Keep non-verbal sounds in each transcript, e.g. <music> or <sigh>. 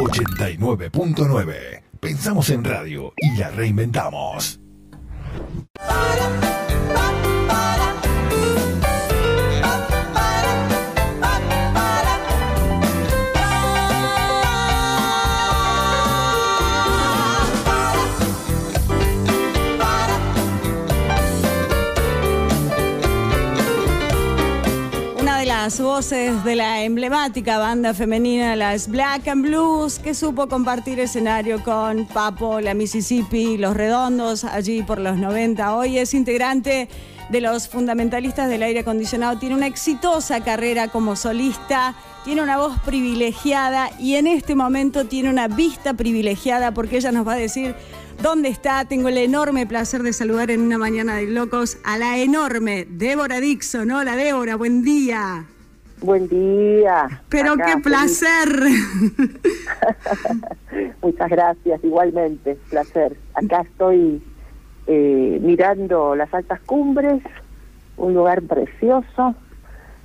89.9. Pensamos en radio y la reinventamos. Las voces de la emblemática banda femenina Las Black and Blues, que supo compartir escenario con Papo, la Mississippi, Los Redondos, allí por los 90. Hoy es integrante de los fundamentalistas del aire acondicionado, tiene una exitosa carrera como solista, tiene una voz privilegiada y en este momento tiene una vista privilegiada porque ella nos va a decir ¿Dónde está? Tengo el enorme placer de saludar en una mañana de locos a la enorme Débora Dixon. Hola Débora, buen día. Buen día. Pero qué placer. <laughs> Muchas gracias, igualmente, placer. Acá estoy eh, mirando las altas cumbres, un lugar precioso,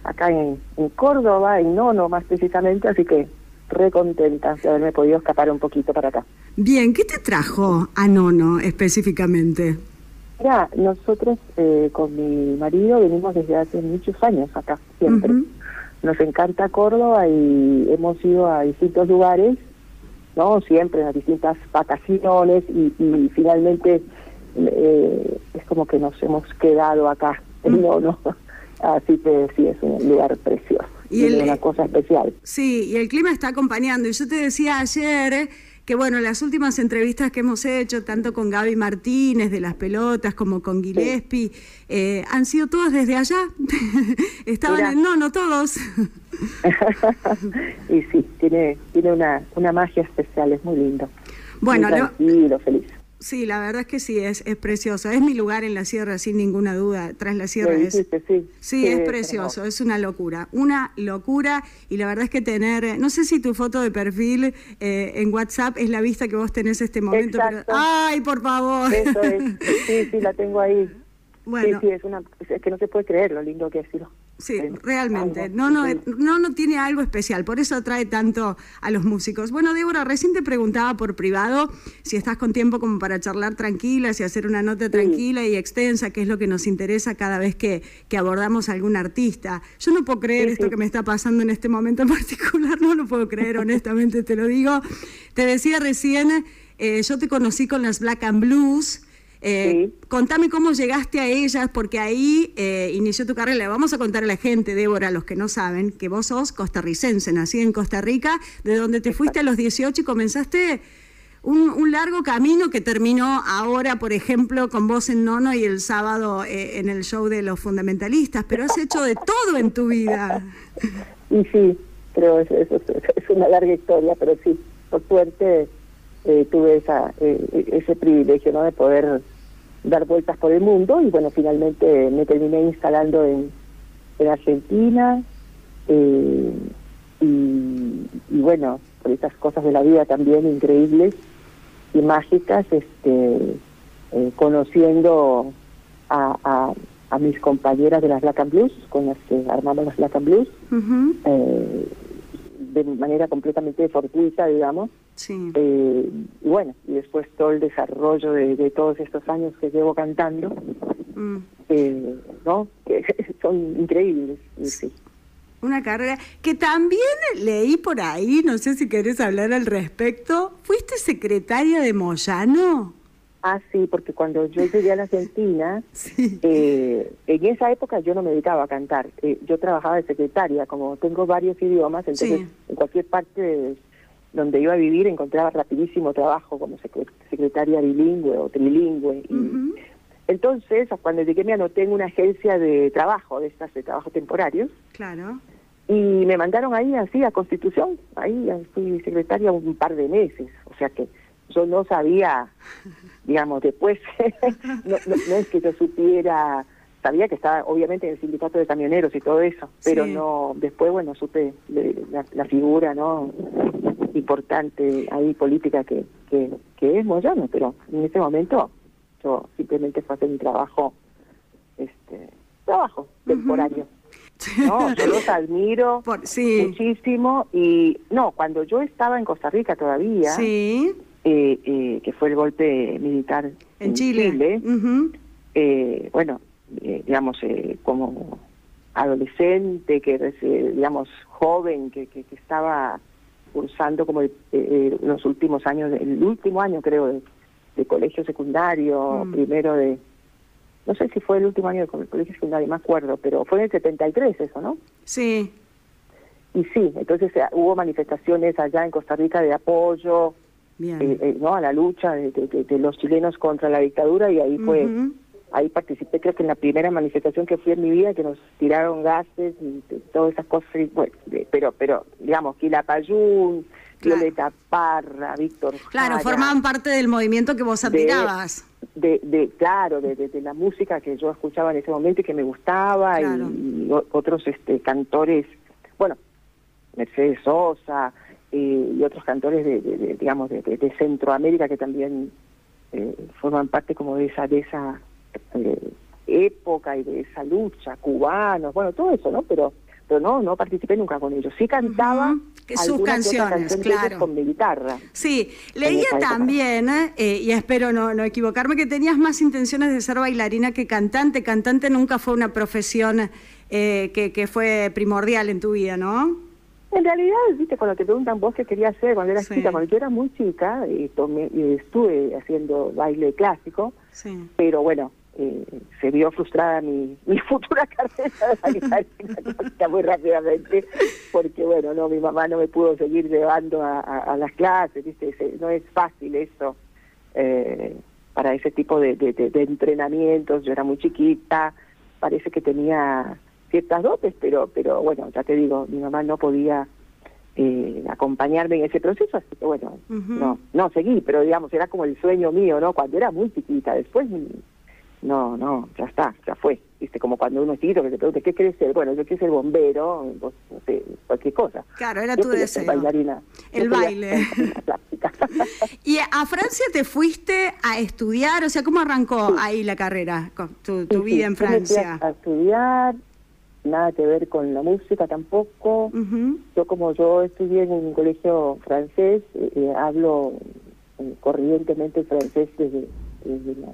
acá en, en Córdoba, en Nono más precisamente, así que re contenta de haberme podido escapar un poquito para acá. Bien, ¿qué te trajo a Nono específicamente? Mira, nosotros eh, con mi marido venimos desde hace muchos años acá, siempre. Nos encanta Córdoba y hemos ido a distintos lugares, ¿no? Siempre a distintas vacaciones y, finalmente eh, es como que nos hemos quedado acá <laughs> en Nono. Así que sí, es un lugar precioso. Y, una cosa especial. Sí, y el clima está acompañando. Y yo te decía ayer que bueno, las últimas entrevistas que hemos hecho, tanto con Gaby Martínez de las pelotas como con Gillespie, eh, han sido todas desde allá. <laughs> Estaban en, no, no todos. <laughs> y sí, tiene, tiene una, una magia especial, es muy lindo. Bueno, muy tranquilo, feliz. Sí, la verdad es que sí, es, es precioso. Es mi lugar en la sierra, sin ninguna duda. Tras la sierra es. Sí, sí, es precioso, es una locura. Una locura. Y la verdad es que tener. No sé si tu foto de perfil eh, en WhatsApp es la vista que vos tenés este momento. ¡Ay, por favor! Eso es. Sí, sí, la tengo ahí. Bueno. Sí, sí, es, una, es que no se puede creer lo lindo que ha sido. Sí, realmente. No, no, no, no tiene algo especial, por eso atrae tanto a los músicos. Bueno, Débora, recién te preguntaba por privado si estás con tiempo como para charlar tranquila, si hacer una nota tranquila y extensa, que es lo que nos interesa cada vez que, que abordamos a algún artista. Yo no puedo creer esto que me está pasando en este momento en particular, no lo puedo creer, honestamente te lo digo. Te decía recién, eh, yo te conocí con las Black and Blues. Eh, contame cómo llegaste a ellas, porque ahí eh, inició tu carrera. Le vamos a contar a la gente, Débora, a los que no saben, que vos sos costarricense, nací en Costa Rica, de donde te fuiste a los 18 y comenzaste un, largo camino que terminó ahora, por ejemplo, con vos en Nono y el sábado eh, en el show de los fundamentalistas, pero has hecho de todo en tu vida. Y sí, pero es, es, una larga historia, pero sí, por suerte tuve esa, ese privilegio ¿no? de poder dar vueltas por el mundo y bueno, finalmente me terminé instalando en, en Argentina eh, y, bueno, por esas cosas de la vida también increíbles y mágicas, este eh, conociendo a, a, a, mis compañeras de las Black and Blues, con las que armamos las Black and Blues, de manera completamente fortuita, digamos. Sí. Eh, y bueno, y después todo el desarrollo de, todos estos años que llevo cantando, mm. eh, ¿no? <laughs> Que son increíbles. Sí. Una carrera que también leí por ahí, no sé si querés hablar al respecto. ¿Fuiste secretaria de Moyano? Ah, sí, porque cuando yo llegué a la Argentina, <laughs> eh, en esa época yo no me dedicaba a cantar. Eh, yo trabajaba de secretaria, como tengo varios idiomas, entonces en cualquier parte donde iba a vivir encontraba rapidísimo trabajo como secretaria bilingüe o trilingüe. Y Entonces, cuando llegué me anoté en una agencia de trabajo, de estas de trabajo temporarios. Claro. Y me mandaron ahí así a Constitución, ahí fui secretaria un par de meses, o sea que yo no sabía, digamos, después, <laughs> no, es que yo supiera, sabía que estaba obviamente en el sindicato de camioneros y todo eso, pero no, después, bueno, supe la, figura, ¿no? importante ahí política que, que, que es Moyano, pero en ese momento yo simplemente fue hacer mi trabajo, este, trabajo temporario. <laughs> No, yo los admiro muchísimo y no, cuando yo estaba en Costa Rica todavía, sí. Eh, eh, que fue el golpe militar en, Chile, eh, bueno, digamos, como adolescente, que digamos, joven, que, que, estaba cursando como los últimos años, el último año creo de, colegio secundario, mm. primero de, no sé si fue el último año de colegio secundario, me acuerdo, pero fue en el 73 eso, ¿no? Sí. Y sí, entonces hubo manifestaciones allá en Costa Rica de apoyo, eh, eh, no a la lucha de, los chilenos contra la dictadura y ahí fue ahí participé creo que en la primera manifestación que fui en mi vida que nos tiraron gases y todas esas cosas bueno, pero pero digamos Quilapayún Violeta Parra Víctor claro formaban parte del movimiento que vos admirabas. de, de, claro de, de, la música que yo escuchaba en ese momento y que me gustaba y, otros este cantores bueno Mercedes Sosa y otros cantores de, digamos de, Centroamérica que también eh, forman parte como de esa de esa eh, época y de esa lucha cubanos bueno todo eso no pero pero no no participé nunca con ellos sí cantaba sus canciones, claro. con mi guitarra. Sí, leía también, eh, y espero no, no equivocarme, que tenías más intenciones de ser bailarina que cantante. Cantante nunca fue una profesión que, que fue primordial en tu vida, ¿no? En realidad, viste, cuando te preguntan vos qué querías hacer cuando eras chica, cuando yo era muy chica, y, tomé, y estuve haciendo baile clásico, pero bueno, eh, se vio frustrada mi, <laughs> mi futura carrera de <laughs> muy rápidamente, porque bueno, no, mi mamá no me pudo seguir llevando a, las clases, viste, no es fácil eso eh, para ese tipo de, de entrenamientos, yo era muy chiquita, parece que tenía ciertas dotes, pero, pero bueno, ya te digo, mi mamá no podía eh, acompañarme en ese proceso, así que bueno, no, no seguí, pero digamos, era como el sueño mío, ¿no? Cuando era muy chiquita, después no, no, ya está, ya fue, viste, como cuando uno es chiquito que te pregunta, ¿qué quieres ser? Bueno, yo quiero ser bombero, no sé, cualquier cosa. Claro, era tu deseo. Bailarina. El baile. <laughs> ¿Y a Francia te fuiste a estudiar? O sea, ¿cómo arrancó ahí la carrera, tu, tu vida en Francia? a estudiar, nada que ver con la música tampoco. Yo como yo estudié en un colegio francés, eh, eh, hablo eh, corrientemente francés desde, la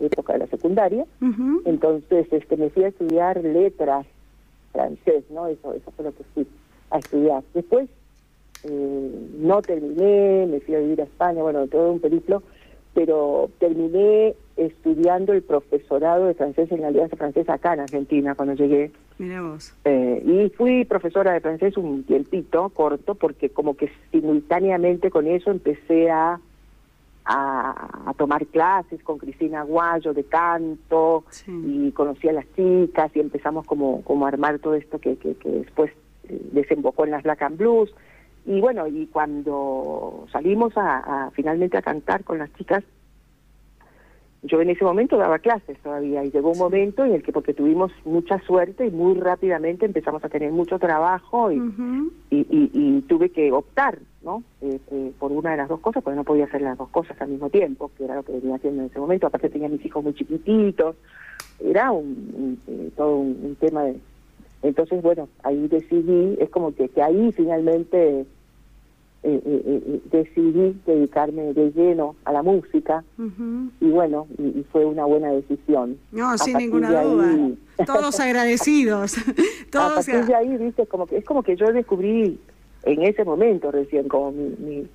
época de la secundaria, entonces este me fui a estudiar letras francés, ¿no? Eso, eso fue lo que fui a estudiar. Después no terminé, me fui a vivir a España, bueno, todo un periplo, pero terminé estudiando el profesorado de francés en la Alianza Francesa acá en Argentina cuando llegué. Mira vos. Eh, y fui profesora de francés un tiempito corto porque como que simultáneamente con eso empecé a, a, tomar clases con Cristina Aguayo de canto y conocí a las chicas y empezamos como, como a armar todo esto que, que, que después eh, desembocó en las Black and Blues. Y bueno, y cuando salimos a, a finalmente a cantar con las chicas, yo en ese momento daba clases todavía y llegó un momento en el que porque tuvimos mucha suerte y muy rápidamente empezamos a tener mucho trabajo y, y, tuve que optar no eh, por una de las dos cosas porque no podía hacer las dos cosas al mismo tiempo que era lo que venía haciendo en ese momento aparte tenía mis hijos muy chiquititos era un, eh, todo un, tema de entonces bueno ahí decidí es como que, que ahí finalmente eh, eh, eh, decidí dedicarme de lleno a la música y bueno, y, fue una buena decisión. No, sin ninguna duda. <laughs> Todos agradecidos. Todos a partir de ahí, viste, como que es como que yo descubrí en ese momento recién como mi, mi,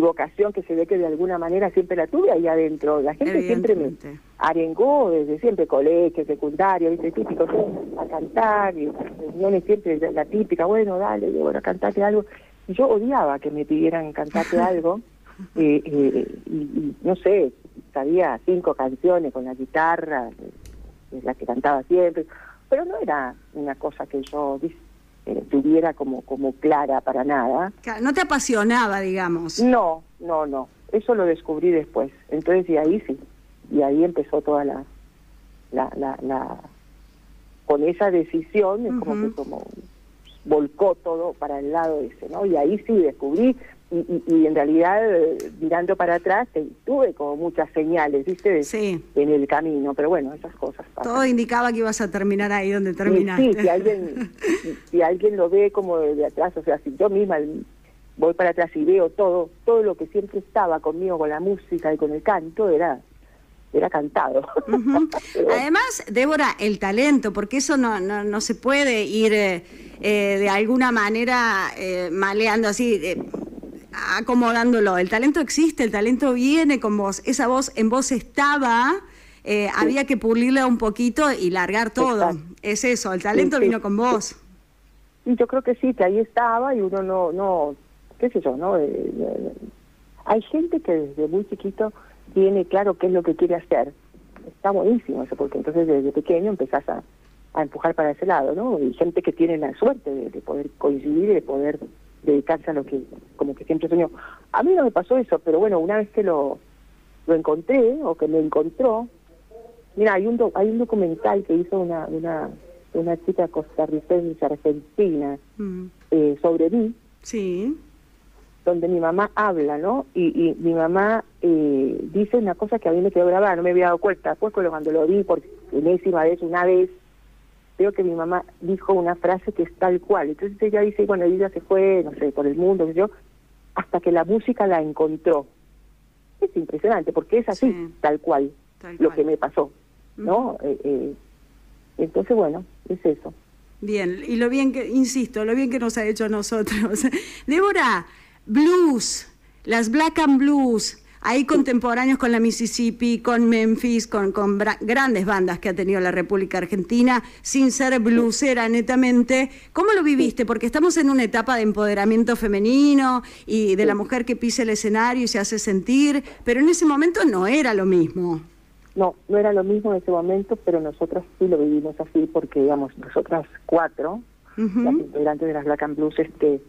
vocación que se ve que de alguna manera siempre la tuve ahí adentro. La gente siempre me arengó desde siempre, colegio, secundario, viste, típico, a cantar, y reuniones siempre la típica, bueno, dale, bueno, cantate algo yo odiaba que me pidieran cantarte <laughs> algo, eh, eh, y, no sé, sabía cinco canciones con la guitarra, eh, la que cantaba siempre, pero no era una cosa que yo tuviera como, como clara para nada. No te apasionaba, digamos. No, no, no, eso lo descubrí después, entonces y ahí sí, y ahí empezó toda la, la, la, con esa decisión, es como que como volcó todo para el lado ese, ¿no? Y ahí sí descubrí, y, y, en realidad mirando para atrás tuve como muchas señales, ¿viste? En el camino, pero bueno, esas cosas Todo indicaba que ibas a terminar ahí donde terminaste. Sí, si alguien, si, alguien lo ve como de atrás, o sea, si yo misma voy para atrás y veo todo, todo lo que siempre estaba conmigo con la música y con el canto, era era cantado. <laughs> Además, Débora, el talento, porque eso no, no, no se puede ir eh, eh, de alguna manera eh, maleando así, acomodándolo. El talento existe, el talento viene con vos, esa voz en vos estaba. Había que pulirla un poquito y largar todo. Es eso, el talento vino con vos. Y yo creo que sí, que ahí estaba y uno no, no qué sé yo, ¿no? hay gente que desde muy chiquito tiene claro qué es lo que quiere hacer. Está buenísimo eso, porque entonces desde pequeño empezás a, empujar para ese lado, ¿no? Y gente que tiene la suerte de, poder coincidir y de poder dedicarse a lo que como que siempre soñó. A mí no me pasó eso, pero bueno, una vez que lo, lo encontré o que me encontró, mira, hay un hay un documental que hizo una una, una chica costarricense argentina mm. eh, sobre mí. Sí donde mi mamá habla, ¿no? Y, mi mamá eh, dice una cosa que a mí me quedó grabada, no me había dado cuenta. Después cuando lo vi por enésima vez, una vez, veo que mi mamá dijo una frase que es tal cual. Entonces ella dice, bueno, ella se fue, no sé, por el mundo, yo, hasta que la música la encontró. Es impresionante, porque es así, tal cual, lo que me pasó, ¿no? Eh, eh, entonces, bueno, es eso. Bien, y lo bien que, insisto, lo bien que nos ha hecho a nosotros. <laughs> Débora, blues, las black and blues, ahí contemporáneos con la Mississippi, con Memphis, con, con grandes bandas que ha tenido la República Argentina, sin ser bluesera netamente. ¿Cómo lo viviste? Porque estamos en una etapa de empoderamiento femenino y de la mujer que pisa el escenario y se hace sentir, pero en ese momento no era lo mismo. No, no era lo mismo en ese momento, pero nosotros sí lo vivimos así porque, digamos, nosotras cuatro, las integrantes de las Black and Blues, este,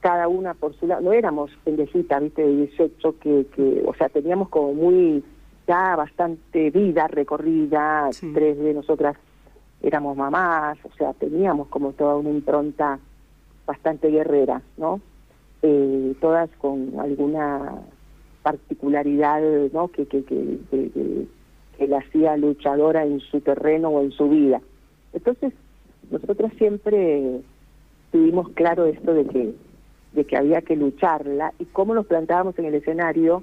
cada una por su lado, no éramos pendejitas, viste, de 18, que, que, o sea, teníamos como muy, ya bastante vida recorrida, tres de nosotras éramos mamás, o sea, teníamos como toda una impronta bastante guerrera, ¿no? Eh, todas con alguna particularidad, ¿no? Que, que, que, que, que la hacía luchadora en su terreno o en su vida. Entonces, nosotros siempre tuvimos claro esto de que de que había que lucharla y cómo nos plantábamos en el escenario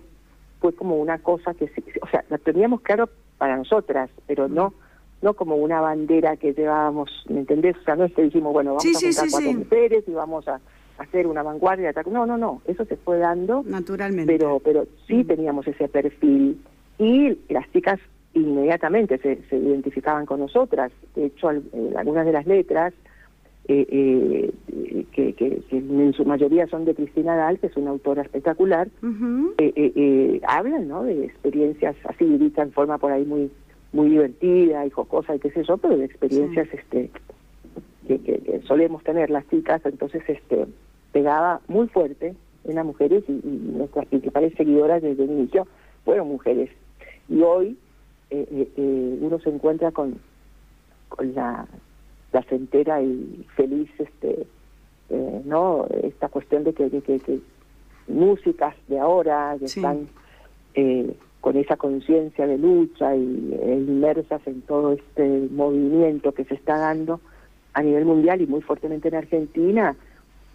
fue como una cosa que, o sea, la teníamos claro para nosotras, pero no no como una bandera que llevábamos, ¿me entendés? O sea, no es que dijimos, bueno, vamos a juntar cuatro mujeres y vamos a hacer una vanguardia. No, no, no, eso se fue dando. Naturalmente. Pero, pero sí teníamos ese perfil y las chicas inmediatamente se, se identificaban con nosotras. De hecho, algunas de las letras eh, eh, que, que, en su mayoría son de Cristina Dal, que es una autora espectacular, eh, eh, hablan ¿no? de experiencias así, dicha en forma por ahí muy muy divertida y jocosa y qué sé yo, pero de experiencias este que, que, solemos tener las chicas, entonces este pegaba muy fuerte en las mujeres y, nuestras principales seguidoras desde el inicio fueron mujeres. Y hoy uno se encuentra con, con la placentera y feliz este eh, no esta cuestión de que, que, músicas de ahora que están eh, con esa conciencia de lucha y e inmersas en todo este movimiento que se está dando a nivel mundial y muy fuertemente en Argentina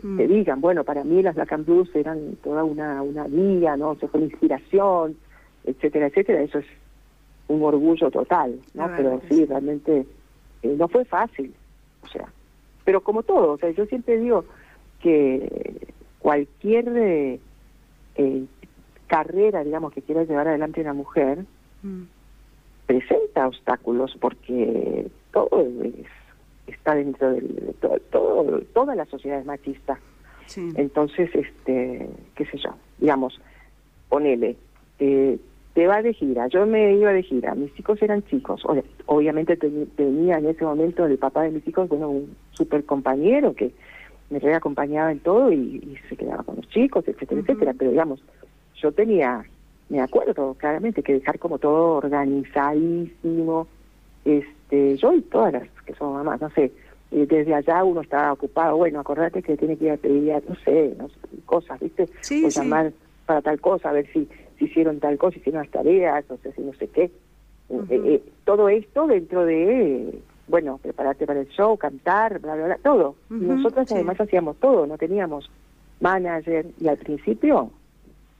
mm. que digan bueno para mí las Black and Blues eran toda una una guía no se fue una inspiración etcétera etcétera eso es un orgullo total no pero sí. realmente eh, no fue fácil o sea, pero como todo, o sea, yo siempre digo que cualquier eh, eh, carrera, digamos, que quiera llevar adelante una mujer, mm. presenta obstáculos porque todo está dentro del todo, toda la sociedad es machista. Entonces, este, qué sé yo, digamos, ponele, eh, te va de gira, yo me iba de gira, mis hijos eran chicos, obviamente tenía en ese momento el papá de mis hijos, bueno, un super compañero que me reacompañaba en todo y, se quedaba con los chicos, etcétera, etcétera, pero digamos, yo tenía, me acuerdo claramente que dejar como todo organizadísimo, este, yo y todas las que son mamás, no sé, desde allá uno está ocupado, bueno, acordate que tiene que ir a pedir, no sé, no sé cosas, ¿viste? Sí, o sí. llamar para tal cosa, a ver si, hicieron tal cosa, hicieron las tareas, no sé si no sé qué. Eh, Ujú. eh, todo esto dentro de, bueno, prepararte para el show, cantar, bla, bla, bla, todo. Sí. además hacíamos todo, no teníamos manager y al principio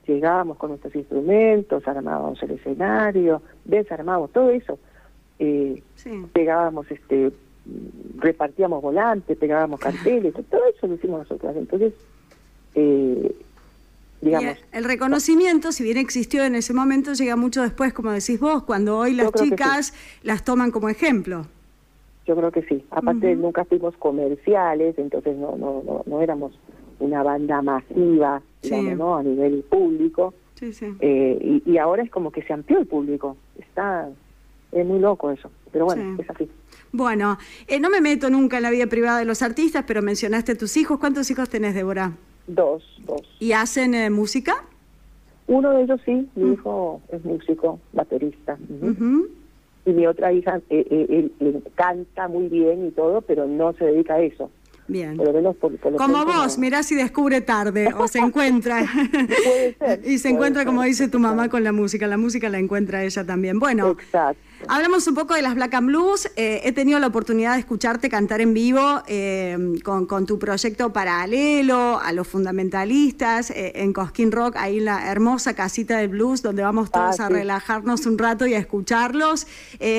llegábamos con nuestros instrumentos, armábamos el escenario, desarmábamos todo eso. Eh, Sí. pegábamos este repartíamos volantes, pegábamos <laughs> carteles, todo eso lo hicimos nosotros. Entonces, eh, digamos, Y el reconocimiento, si bien existió en ese momento, llega mucho después, como decís vos, cuando hoy las chicas las toman como ejemplo. yo creo que sí. Aparte Ujú. nunca fuimos comerciales, entonces no no no, no éramos una banda masiva, Sí. digamos, ¿no? A nivel público. Sí, sí. Eh, y, y ahora es como que se amplió el público. Está es muy loco eso, pero bueno, Sí. es así. Bueno, eh, no me meto nunca en la vida privada de los artistas, pero mencionaste a tus hijos. ¿Cuántos hijos tenés, Débora? Dos, dos. ¿Y hacen eh, música? Uno de ellos sí, mi Mm. hijo es músico, baterista. Ujú. y mi otra hija eh, eh, le canta muy bien y todo, pero no se dedica a eso. Bien. Por lo menos por, por lo Como vos, no. mirá si descubre tarde o se encuentra. <laughs> Puede ser, <laughs> y se encuentra, ser, como dice tu mamá, con la música. La música la encuentra ella también. Bueno, Exacto. Hablamos un poco de las Black and Blues. Eh, he tenido la oportunidad de escucharte cantar en vivo eh, con, con tu proyecto paralelo a los fundamentalistas eh, en Cosquín Rock, ahí en la hermosa casita del blues, donde vamos todos Ah, a relajarnos un rato y a escucharlos.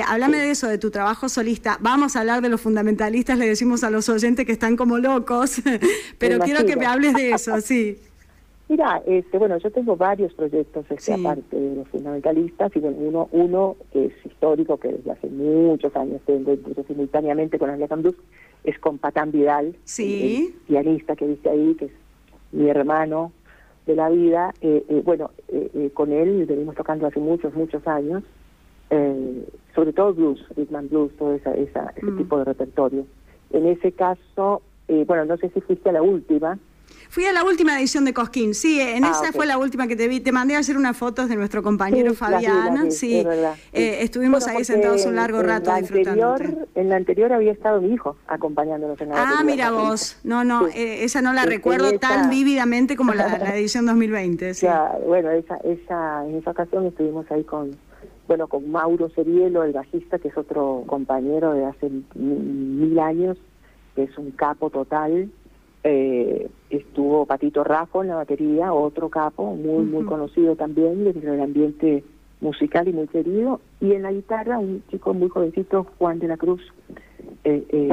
Háblame de eso, de tu trabajo solista. Vamos a hablar de los fundamentalistas, le decimos a los oyentes que están como locos, <laughs> pero quiero que me hables de eso, sí. Mira, este, bueno, yo tengo varios proyectos este, Sí. aparte de los fundamentalistas y bueno, uno, uno que es histórico, que desde hace muchos años tengo incluso simultáneamente con las Black and Blues, es con Patán Vidal, Sí. el, el pianista que viste ahí, que es mi hermano de la vida. Eh, eh, bueno, eh, eh, con él venimos tocando hace muchos, muchos años, eh, sobre todo blues, rhythm and blues, todo esa, esa, ese Mm. tipo de repertorio. En ese caso, eh, bueno, no sé si fuiste a la última, Fui a la última edición de Cosquín, sí, en Ah, esa fue la última que te vi. Te mandé a hacer unas fotos de nuestro compañero Sí, vi, Fabián, vi, sí. es verdad, sí. Eh, estuvimos Bueno, ahí sentados un largo en rato la disfrutando. anterior- En la anterior había estado mi hijo acompañándonos en la Ah, mira vos, no, no, Sí. eh, esa no la recuerdo tan vívidamente como la, la <laughs> edición 2020. Sí. Ya, bueno, esa, esa, en esa ocasión estuvimos ahí con, bueno, con Mauro Serielo, el bajista, que es otro compañero de hace mil años, que es un capo total. Eh, estuvo Patito Raffo en la batería, otro capo, muy, muy conocido también dentro del ambiente musical y muy querido. Y en la guitarra, un chico muy jovencito, Juan de la Cruz, eh, eh,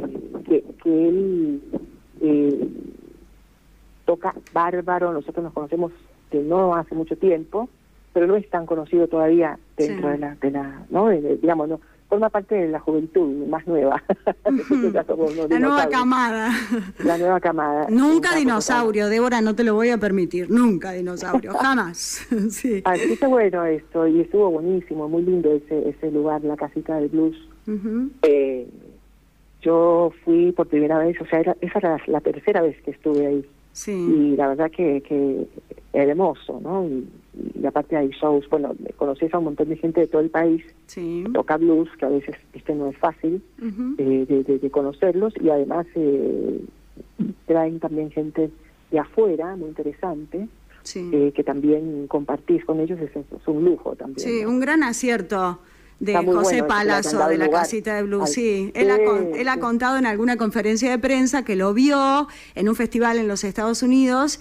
que, que él eh, toca bárbaro, nosotros nos conocemos de no hace mucho tiempo, pero no es tan conocido todavía dentro Sí. de la, de la, ¿no? De- de- digamos, no, forma parte de la juventud más nueva. <laughs> Unos La nueva camada. La nueva camada. Nunca dinosaurio, Débora, no te lo voy a permitir. Nunca dinosaurio, <laughs> jamás. <laughs> sí. Así que bueno esto, y estuvo buenísimo, muy lindo ese, ese lugar, la casita del blues. Ujú. Eh, yo fui por primera vez, o sea, era, esa era la tercera vez que estuve ahí. Sí. y la verdad que, que hermoso, ¿no? Y, y aparte hay shows, bueno, conoces a un montón de gente de todo el país, Sí. toca blues, que a veces este no es fácil eh, de, de- de conocerlos, y además eh, traen también gente de afuera, muy interesante, Sí. eh, que también compartís con ellos, es, es un lujo también. Sí, ¿no? un gran acierto de José bueno Palazzo de la lugar casita de blues. al- Sí, él, ha, con- Sí, él ha contado en alguna conferencia de prensa que lo vio en un festival en los Estados Unidos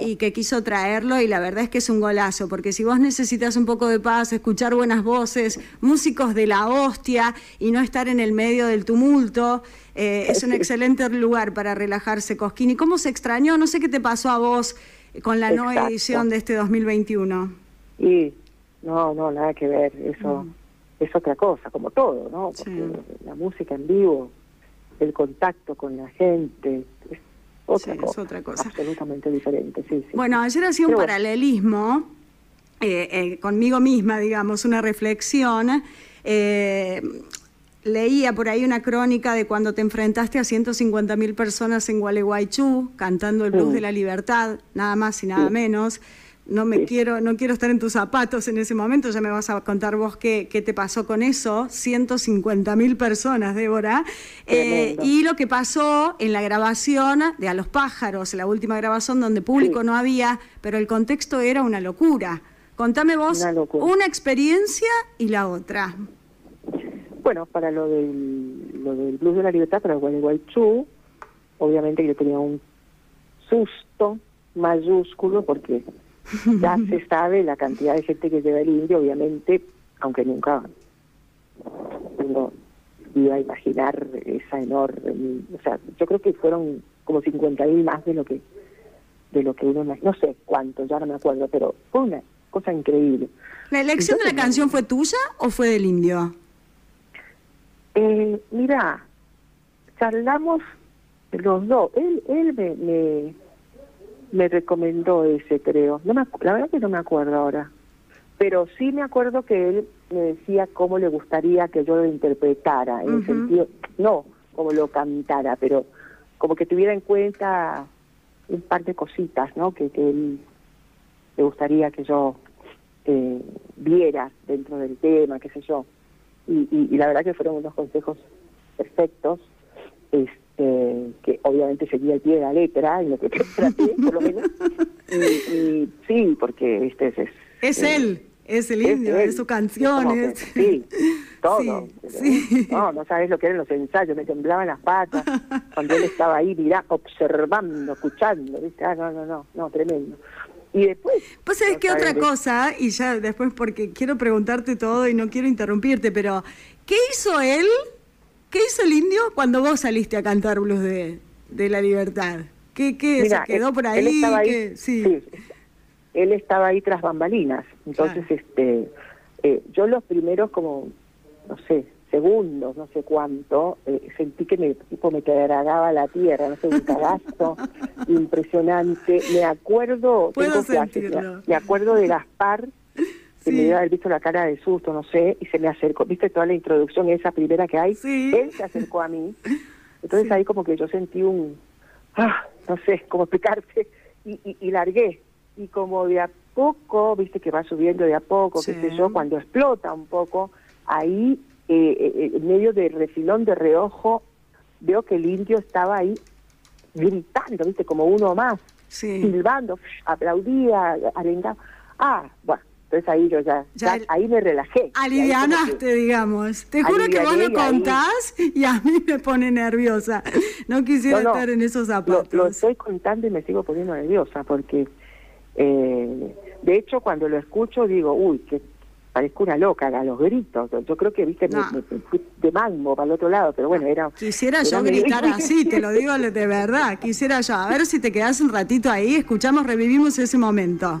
y, que quiso traerlo y la verdad es que es un golazo, porque si vos necesitas un poco de paz, escuchar buenas voces, músicos de la hostia y no estar en el medio del tumulto, eh, es un <laughs> excelente lugar para relajarse, Cosquín. ¿Y cómo se extrañó? No sé qué te pasó a vos con la nueva edición de este 2021. Y no, no, nada que ver, eso es otra cosa, como todo, ¿no? Porque. Sí. la música en vivo, el contacto con la gente, es otra Sí, es cosa. otra cosa. Absolutamente diferente, sí, sí. Bueno, ayer hacía un Pero paralelismo eh, eh, conmigo misma, digamos, una reflexión. Eh, leía por ahí una crónica de cuando te enfrentaste a 150 mil personas en Gualeguaychú cantando el blues de la libertad, nada más y nada menos. No me quiero, no quiero estar en tus zapatos en ese momento, ya me vas a contar vos qué, qué te pasó con eso, 150 mil personas, Débora, eh, y lo que pasó en la grabación de A los pájaros, la última grabación donde público no había, pero el contexto era una locura. Contame vos una, experiencia y la otra. Bueno, para lo del, lo del Blues de la Libertad, para el Gualeguaychú, obviamente yo tenía un susto mayúsculo porque ya <laughs> se sabe la cantidad de gente que lleva el indio, obviamente, aunque nunca uno iba a imaginar esa enorme, o sea, yo creo que fueron como 50 mil más de lo que de lo que uno no sé cuánto, ya no me acuerdo, pero fue una cosa increíble. ¿La elección de la canción fue tuya o fue del indio? Eh, mira, charlamos los dos. Él, él me, me recomendó ese, creo. No me, la verdad que no me acuerdo ahora. Pero sí me acuerdo que él me decía cómo le gustaría que yo lo interpretara, en el sentido, no como lo cantara, pero como que tuviera en cuenta un par de cositas, ¿no? Que, que él le gustaría que yo eh, viera dentro del tema, qué sé yo. Y, y, la verdad que fueron unos consejos perfectos. Este, eh, que obviamente seguía el pie de la letra, y lo que <laughs> traté, por lo menos. Y, sí, porque este es... Es, él, es el indio, es, su canción. sí, todo. <laughs> No, no sabes lo que eran los ensayos, me temblaban las patas cuando él estaba ahí, mirá, observando, escuchando, ¿viste? Ah, no, no, no, no, tremendo. Y después... Pues sabes qué otra cosa, y ya después porque quiero preguntarte todo y no quiero interrumpirte, pero ¿qué hizo él ¿Qué hizo el indio cuando vos saliste a cantar blues de, de la libertad? ¿Qué, qué se quedó por ahí? Él estaba ahí, sí. Él estaba ahí tras bambalinas. Entonces, este, eh, yo los primeros como, no sé, segundos, no sé cuánto, eh, sentí que me, tipo me tragaba la tierra, no sé, un cagazo <laughs> impresionante. Me acuerdo, tengo clases, me acuerdo de Gaspar que me dio haber visto la cara de susto, no sé, y se me acercó, viste toda la introducción esa primera que hay, él se acercó a mí, entonces ahí como que yo sentí un, ah, no sé cómo explicarte, y, y, largué, y como de a poco, viste que va subiendo de a poco, qué sé yo, cuando explota un poco, ahí eh, eh, en medio del refilón de reojo, veo que el indio estaba ahí gritando, viste, como uno más, silbando, aplaudía, arengaba. Ah, bueno, entonces ahí yo ya, ahí me relajé. Alivianaste, digamos. Te juro que vos lo contás y a mí me pone nerviosa. No quisiera estar en esos zapatos. Lo, estoy contando y me sigo poniendo nerviosa porque, eh, de hecho, cuando lo escucho digo, uy, que parezco una loca a los gritos. Yo creo que, viste, me, fui de mango para el otro lado, pero bueno, era... Quisiera yo gritar así, te lo digo de verdad. Quisiera yo. A ver si te quedás un ratito ahí, escuchamos, revivimos ese momento.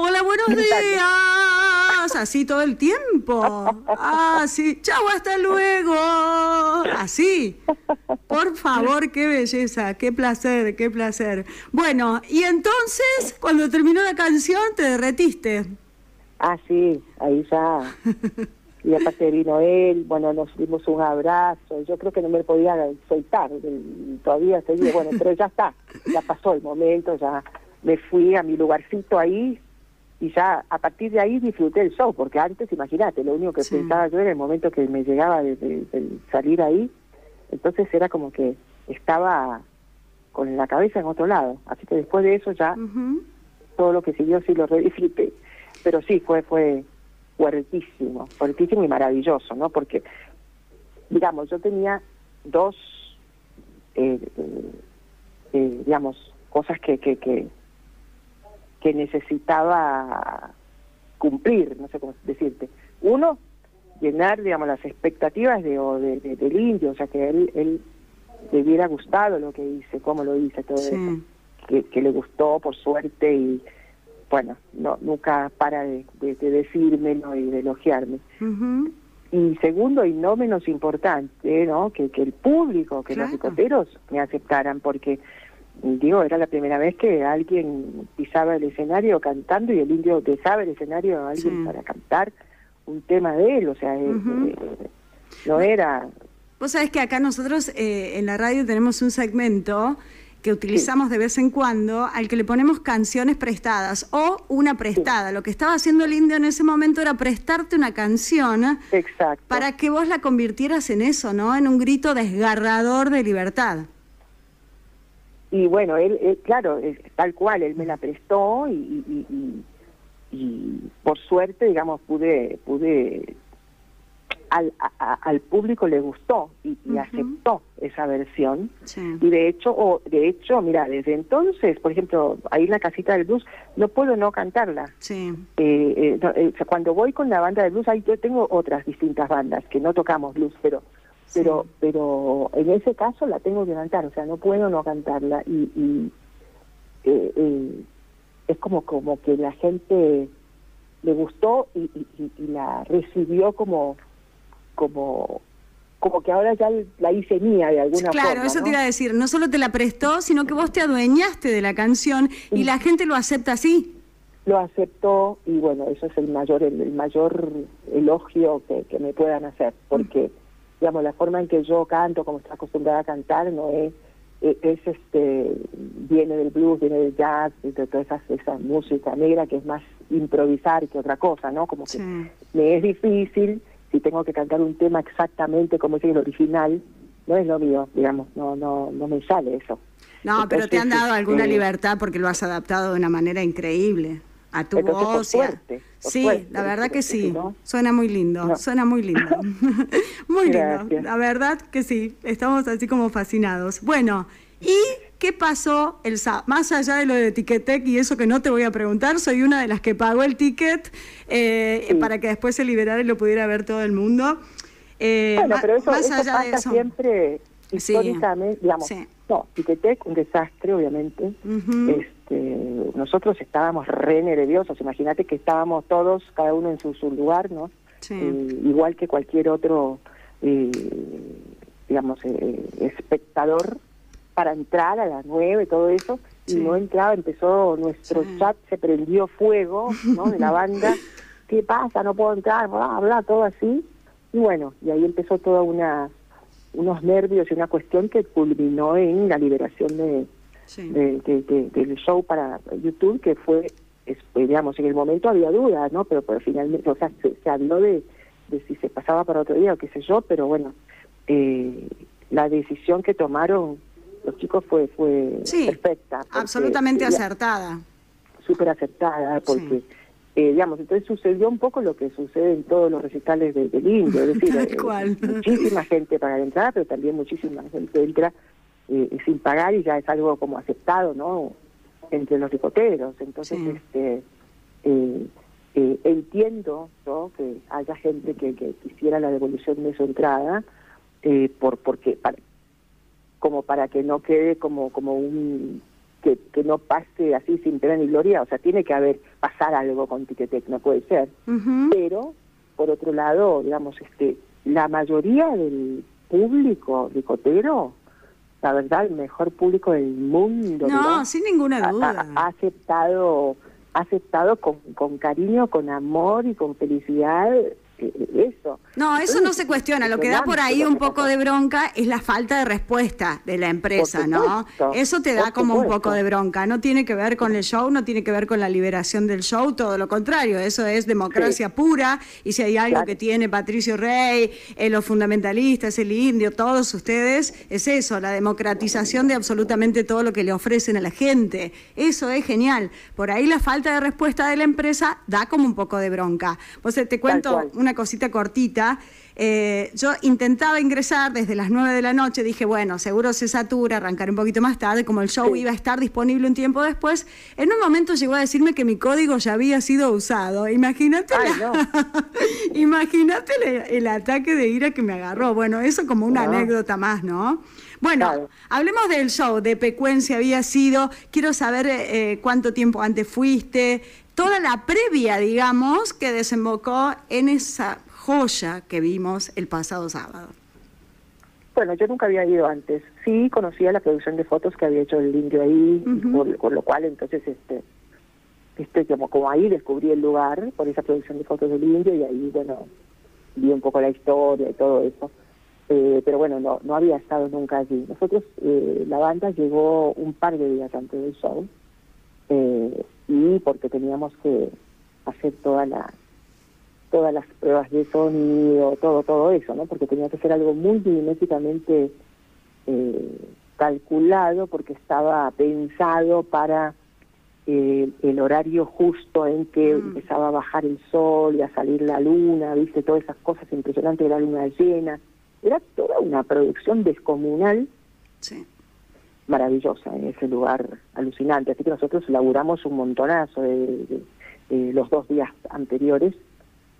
Hola, buenos días. Así todo el tiempo. Así. Chau, hasta luego. Así. Por favor, qué belleza, qué placer, qué placer. Bueno, y entonces, cuando terminó la canción, te derretiste. Ah, sí, ahí ya y aparte vino él, bueno, nos dimos un abrazo, yo creo que no me podía soltar, todavía seguía, bueno, pero ya está, ya pasó el momento, ya me fui a mi lugarcito ahí y ya a partir de ahí disfruté el show, porque antes, imagínate, lo único que pensaba yo era el momento que me llegaba de, salir ahí, entonces era como que estaba con la cabeza en otro lado, así que después de eso ya todo lo que siguió sí lo redisfruté. Pero sí, fue, fue fuertísimo, fuertísimo y maravilloso, ¿no? Porque, digamos, yo tenía dos, eh, eh, eh, digamos, cosas que, que, que, que necesitaba cumplir, no sé cómo decirte. Uno, llenar, digamos, las expectativas de, de, del indio, o sea, que él, él le hubiera gustado lo que hice, cómo lo hice, todo eso. Que, que, le gustó, por suerte, y bueno, no nunca para de, de, decírmelo y de elogiarme. Y segundo, y no menos importante, ¿no? Que, que el público, que los picoteros me aceptaran, porque digo, era la primera vez que alguien pisaba el escenario cantando y el indio dejaba el escenario a alguien para cantar un tema de él, o sea, eh, eh, no era... Vos sabés que acá nosotros eh, en la radio tenemos un segmento que utilizamos de vez en cuando, al que le ponemos canciones prestadas o una prestada. Lo que estaba haciendo el indio en ese momento era prestarte una canción Exacto. para que vos la convirtieras en eso, ¿no? En un grito desgarrador de libertad. Y bueno, él, claro, tal cual, él me la prestó y, y, por suerte, digamos, pude, pude al, al público le gustó y, aceptó esa versión. Y de hecho o de hecho mira desde entonces por ejemplo ahí en la casita del blues no puedo no cantarla. Sí. eh, eh, eh cuando voy con la banda de blues ahí yo tengo otras distintas bandas que no tocamos blues pero pero pero en ese caso la tengo que cantar o sea no puedo no cantarla y, y eh, eh, es como como que la gente le gustó y, y, la recibió como como como que ahora ya la hice mía de alguna forma. Claro, eso te iba a decir, no solo te la prestó, sino que vos te adueñaste de la canción y, la gente lo acepta así. Lo aceptó y bueno, eso es el mayor el, mayor elogio que, que, me puedan hacer, porque digamos la forma en que yo canto, como estoy acostumbrada a cantar, no es e, es este viene del blues, viene del jazz, de toda esa, esa música negra que es más improvisar que otra cosa, ¿no? Como que me es difícil si tengo que cantar un tema exactamente como es el original, no es lo mío, digamos, no no no me sale eso. No, pero te han dado alguna este, libertad porque lo has adaptado de una manera increíble a tu voz. sí, la verdad que sí. Suena muy lindo, suena muy lindo. <laughs> <laughs> muy lindo. La verdad que sí, estamos así como fascinados. Bueno, ¿y qué pasó el Más allá de lo de Ticketek y eso que no te voy a preguntar, soy una de las que pagó el ticket eh, para que después se liberara y lo pudiera ver todo el mundo. Eh, bueno, pero eso, más allá de eso. siempre históricamente, digamos, no, Ticketek, un desastre, obviamente. Este, nosotros estábamos re nerviosos, imagínate que estábamos todos, cada uno en su, su lugar, ¿no? Eh, igual que cualquier otro, eh, digamos, eh, espectador para entrar a las nueve, todo eso, y no entraba, empezó nuestro chat, se prendió fuego, ¿no? De la banda, <laughs> ¿qué pasa? No puedo entrar, bla, bla, todo así. Y bueno, y ahí empezó toda una unos nervios y una cuestión que culminó en la liberación de, del show para YouTube, que fue, digamos, en el momento había dudas, ¿no? Pero, pero finalmente, o sea, se, habló de, de, si se pasaba para otro día o qué sé yo, pero bueno, eh, la decisión que tomaron los chicos fue fue perfecta. Absolutamente acertada. Súper acertada, porque... Eh, digamos, entonces sucedió un poco lo que sucede en todos los recitales del de Indio, es decir, <laughs> eh, muchísima gente para entrar, pero también muchísima gente entra eh, sin pagar y ya es algo como aceptado, ¿no? Entre los ricoteros. Entonces, este entiendo ¿no? que haya gente que, que, quisiera la devolución de su entrada, por porque para, como para que no quede como como un que, que no pase así sin pena ni gloria, o sea, tiene que haber, pasar algo con Ticketek, no puede ser. Pero, por otro lado, digamos, este la mayoría del público ricotero, la verdad, el mejor público del mundo. No, sin ninguna duda. Ha, aceptado, ha aceptado con, con cariño, con amor y con felicidad eso. No, eso no se cuestiona. Lo que da por ahí un poco de bronca es la falta de respuesta de la empresa, ¿no? Eso te da como un poco de bronca. No tiene que ver con el show, no tiene que ver con la liberación del show, todo lo contrario. Eso es democracia pura. Y si hay algo que tiene Patricio Rey, eh, los fundamentalistas, el indio, todos ustedes, es eso, la democratización de absolutamente todo lo que le ofrecen a la gente. Eso es genial. Por ahí la falta de respuesta de la empresa da como un poco de bronca. Pues te cuento una cosita cortita. Eh, yo intentaba ingresar desde las 9 de la noche, dije, bueno, seguro se satura, arrancar un poquito más tarde, como el show iba a estar disponible un tiempo después, en un momento llegó a decirme que mi código ya había sido usado. Imagínate, <laughs> imagínate el, ataque de ira que me agarró. Bueno, eso como una anécdota más, ¿no? Bueno, hablemos del show, de Pecuencia había sido, quiero saber eh, cuánto tiempo antes fuiste, toda la previa, digamos, que desembocó en esa joya que vimos el pasado sábado. Bueno, yo nunca había ido antes. Sí conocía la producción de fotos que había hecho el indio ahí, con lo cual entonces este este como, como ahí descubrí el lugar por esa producción de fotos del indio y ahí bueno vi un poco la historia y todo eso. Eh, pero bueno, no, no había estado nunca allí. Nosotros, eh, la banda llegó un par de días antes del show eh, y porque teníamos que hacer toda la todas las pruebas de sonido, todo todo eso, ¿no? Porque tenía que ser algo muy milimétricamente eh, calculado porque estaba pensado para eh, el horario justo en que mm. empezaba a bajar el sol y a salir la luna, viste todas esas cosas impresionantes de la luna llena. Era toda una producción descomunal. Sí maravillosa en ese lugar alucinante. Así que nosotros laburamos un montonazo de, los dos días anteriores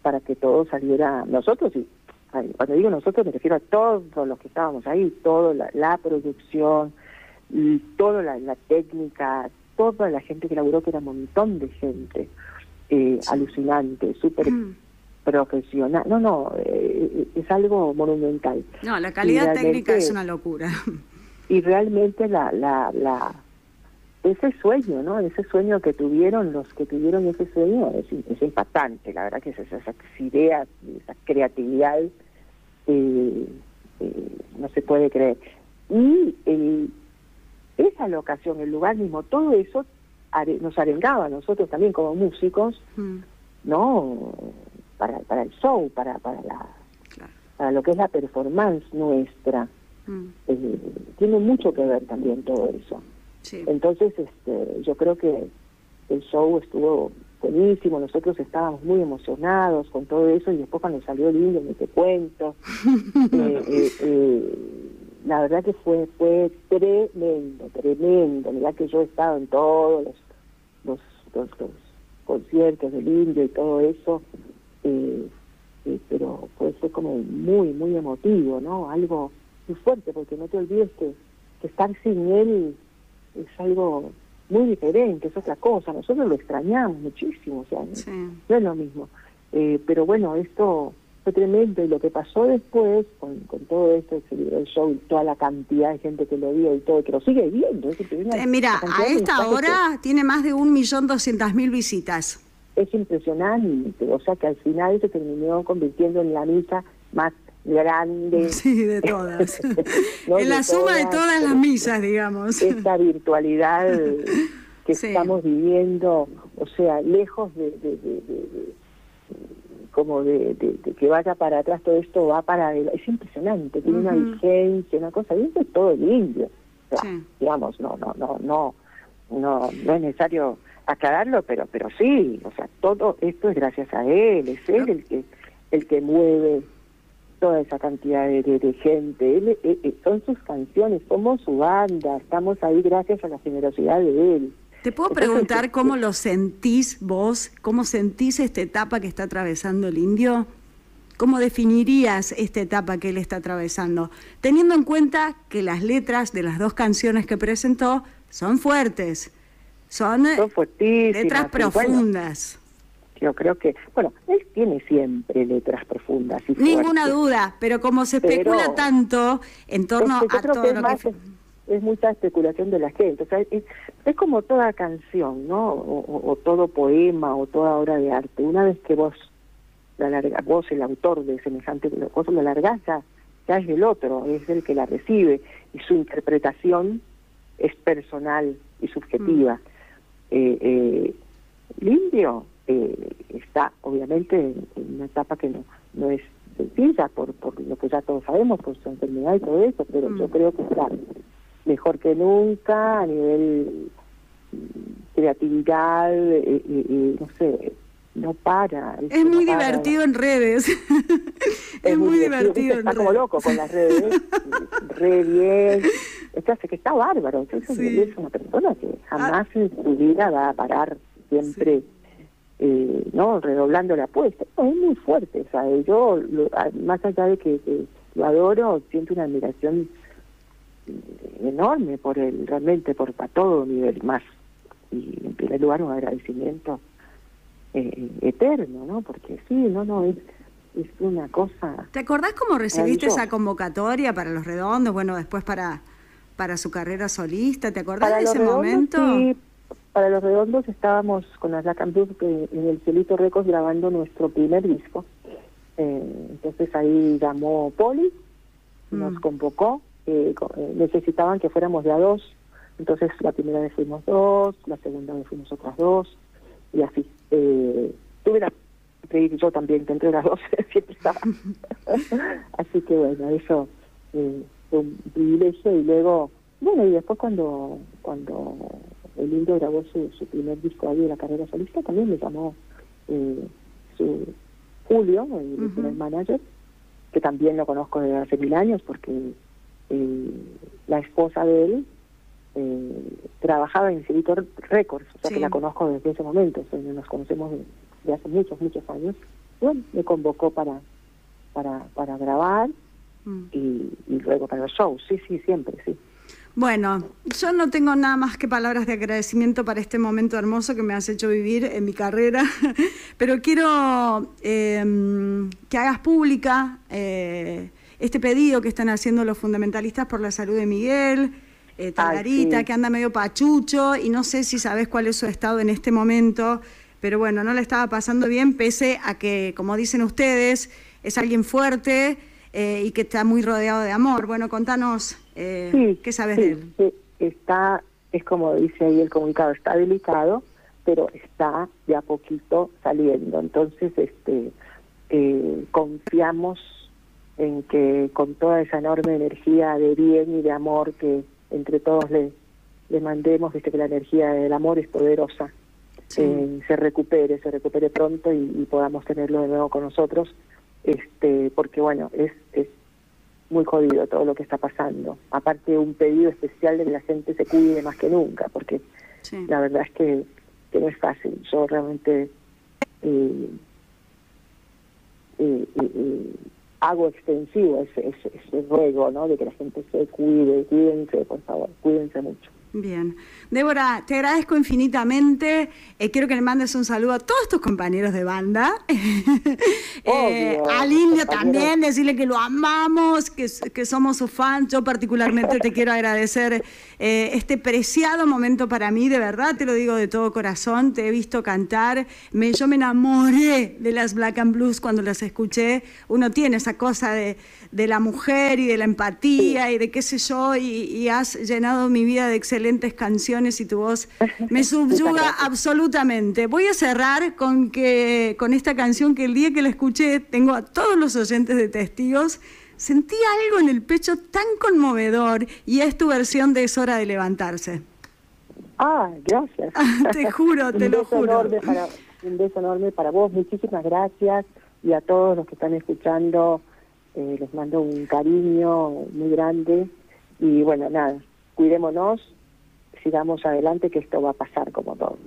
para que todo saliera, nosotros y cuando digo nosotros me refiero a todos los que estábamos ahí, toda la, producción, y toda la, técnica, toda la gente que laburó, que era un montón de gente, eh, alucinante, súper mm. profesional. No, no, eh, es algo monumental. No, la calidad técnica es una locura. <laughs> y realmente la, la, la ese sueño, ¿no? Ese sueño que tuvieron los que tuvieron ese sueño es, es impactante, la verdad que esas, esas ideas, esa creatividad eh, eh, no se puede creer. Y el, esa locación, el lugar mismo, todo eso nos arengaba a nosotros también como músicos, mm. ¿no? Para, para el show, para, para, la, para lo que es la performance nuestra. Mm. Eh, tiene mucho que ver también todo eso. Entonces, este, yo creo que el show estuvo buenísimo, nosotros estábamos muy emocionados con todo eso y después cuando salió el indio me te cuento. <laughs> Eh, eh, la verdad que fue fue tremendo, tremendo. Mira que yo he estado en todos los, los, los, conciertos del indio y todo eso, pero fue, fue como muy, muy emotivo, ¿no? Algo muy fuerte, porque no te olvides que, estar sin él es algo muy diferente, es otra cosa. Nosotros lo extrañamos muchísimo, o sea, no, es lo mismo. Eh, pero bueno, esto fue tremendo y lo que pasó después con, con todo esto, se libró el show y toda la cantidad de gente que lo vio y todo, que lo sigue viendo. Eh, mira, a esta hora tiene más de un millón doscientas mil visitas. Es impresionante, o sea que al final se terminó convirtiendo en la misa más grande. <laughs> Sí, de todas. <laughs> en la suma de todas las misas, digamos. Esta virtualidad que estamos viviendo, o sea, lejos de, como de, que vaya para atrás todo esto va para es impresionante tiene una vigencia una cosa y eso es todo lindo digamos no no no no no no es necesario aclararlo pero pero sí o sea todo esto es gracias a él es él el que el que mueve toda esa cantidad de, gente. Él, eh, eh, son sus canciones, somos su banda, estamos ahí gracias a la generosidad de él. ¿Te puedo preguntar cómo lo sentís vos? ¿Cómo sentís esta etapa que está atravesando el indio? ¿Cómo definirías esta etapa que él está atravesando? Teniendo en cuenta que las letras de las dos canciones que presentó son fuertes, son, eh, letras profundas. Yo creo que, bueno, él tiene siempre letras profundas. Y Ninguna duda, pero como se especula tanto en torno a todo lo que... Es, mucha especulación de la gente. O sea, es, como toda canción, ¿no? O, todo poema o toda obra de arte. Una vez que vos la larga, vos el autor de semejante cosa, la largás ya, ya es el otro, es el que la recibe y su interpretación es personal y subjetiva. Mm. Eh, eh, Limpio eh, está obviamente en, una etapa que no, no es sencilla por, por lo que ya todos sabemos, por su enfermedad y todo eso, pero yo mm. creo que está mejor que nunca a nivel mm, creatividad, y, no sé, no para. Es muy divertido en redes. <laughs> es, muy divertido. está como loco con las redes, <laughs> re bien. Entonces, que está bárbaro. Entonces, es una persona que jamás ah. en su vida va a parar siempre. Eh, no redoblando la apuesta es muy fuerte o sea yo más allá de que, lo adoro siento una admiración enorme por él realmente por a todo nivel más y en primer lugar un agradecimiento eh, eterno, ¿no? Porque sí, no, no, es, es una cosa... ¿Te acordás cómo recibiste esa convocatoria para los redondos? Bueno, después para, para su carrera solista, ¿te acordás de ese momento? Sí, para los redondos estábamos con la Black and en el Celito Records grabando nuestro primer disco. Eh, entonces ahí llamó Poli, nos mm. convocó, eh, eh, necesitaban que fuéramos de a dos, entonces la primera vez fuimos dos, la segunda vez fuimos otras dos, y así. Eh, tuve la yo también, que entre las dos <laughs> siempre estaba. <laughs> así que bueno, eso eh, fue un privilegio y luego, bueno, y después cuando cuando el Lindo grabó su, su primer disco ahí de la carrera solista, también me llamó eh, su Julio, el, manager, que también lo conozco desde hace mil años porque eh, la esposa de él eh, trabajaba en Cirito Records, o sea que la conozco desde ese momento, nos conocemos de, hace muchos, muchos años. Bueno, me convocó para, para, para grabar mm. y, y luego para los shows, sí, sí, siempre, sí. Bueno, yo no tengo nada más que palabras de agradecimiento para este momento hermoso que me has hecho vivir en mi carrera, <laughs> pero quiero em, que hagas pública eh, este pedido que están haciendo los fundamentalistas por la salud de Miguel, eh, que anda medio pachucho y no sé si sabes cuál es su estado en este momento, pero bueno, no le estaba pasando bien pese a que, como dicen ustedes, es alguien fuerte eh, y que está muy rodeado de amor. Bueno, contanos eh, qué sabes de él. Sí, está, es como dice ahí el comunicado, está delicado, pero está de a poquito saliendo. Entonces, este, eh, confiamos en que con toda esa enorme energía de bien y de amor que entre todos le, le mandemos, viste que la energía del amor es poderosa, eh, se recupere, se recupere pronto y, podamos tenerlo de nuevo con nosotros, este porque bueno, es, es muy jodido todo lo que está pasando. Aparte un pedido especial de que la gente se cuide más que nunca, porque la verdad es que, que, no es fácil. Yo realmente eh, eh, eh hago extensivo ese, ese, ruego, ¿no? De que la gente se cuide, cuídense, por favor, cuídense mucho. Bien. Débora, te agradezco infinitamente. Eh, quiero que le mandes un saludo a todos tus compañeros de banda. <laughs> eh, al Indio también, decirle que lo amamos, que, que somos su fan. Yo particularmente te quiero agradecer eh, este preciado momento para mí, de verdad, te lo digo de todo corazón. Te he visto cantar. Me, yo me enamoré de las Black and Blues cuando las escuché. Uno tiene esa cosa de, de la mujer y de la empatía y de qué sé yo, y, y has llenado mi vida de excelencia excelentes canciones y tu voz <laughs> me subyuga absolutamente. Voy a cerrar con, que, con esta canción que el día que la escuché, tengo a todos los oyentes de testigos, sentí algo en el pecho tan conmovedor y es tu versión de Es hora de levantarse. Ah, gracias. <laughs> te juro, te lo juro. un beso enorme para vos, muchísimas gracias y a todos los que están escuchando eh, les mando un cariño muy grande y bueno, nada, cuidémonos, sigamos adelante que esto va a pasar como todo.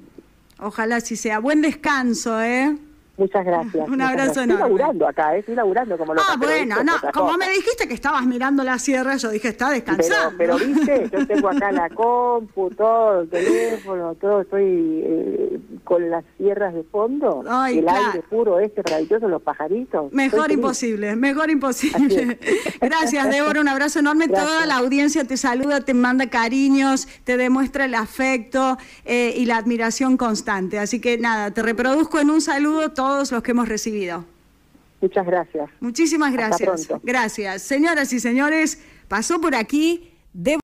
Ojalá si sea. Buen descanso, ¿eh? Muchas gracias. Un abrazo enorme. Estoy laburando acá, ¿eh? estoy laburando como lo Ah, bueno, no, como me dijiste que estabas mirando la sierra, yo dije, está descansando. Pero, pero viste, yo <laughs> tengo acá la compu, todo, el teléfono, todo, estoy eh, con las sierras de fondo, el aire puro este maravilloso, los pajaritos. Mejor imposible, mejor <laughs> imposible. Gracias, Débora, un abrazo enorme. Toda la audiencia te saluda, te manda cariños, te demuestra el afecto eh, y la admiración constante. Así que nada, te reproduzco en un saludo todos los que hemos recibido. Muchas gracias. Muchísimas Hasta gracias. pronto. Gracias. Señoras y señores, pasó por aquí.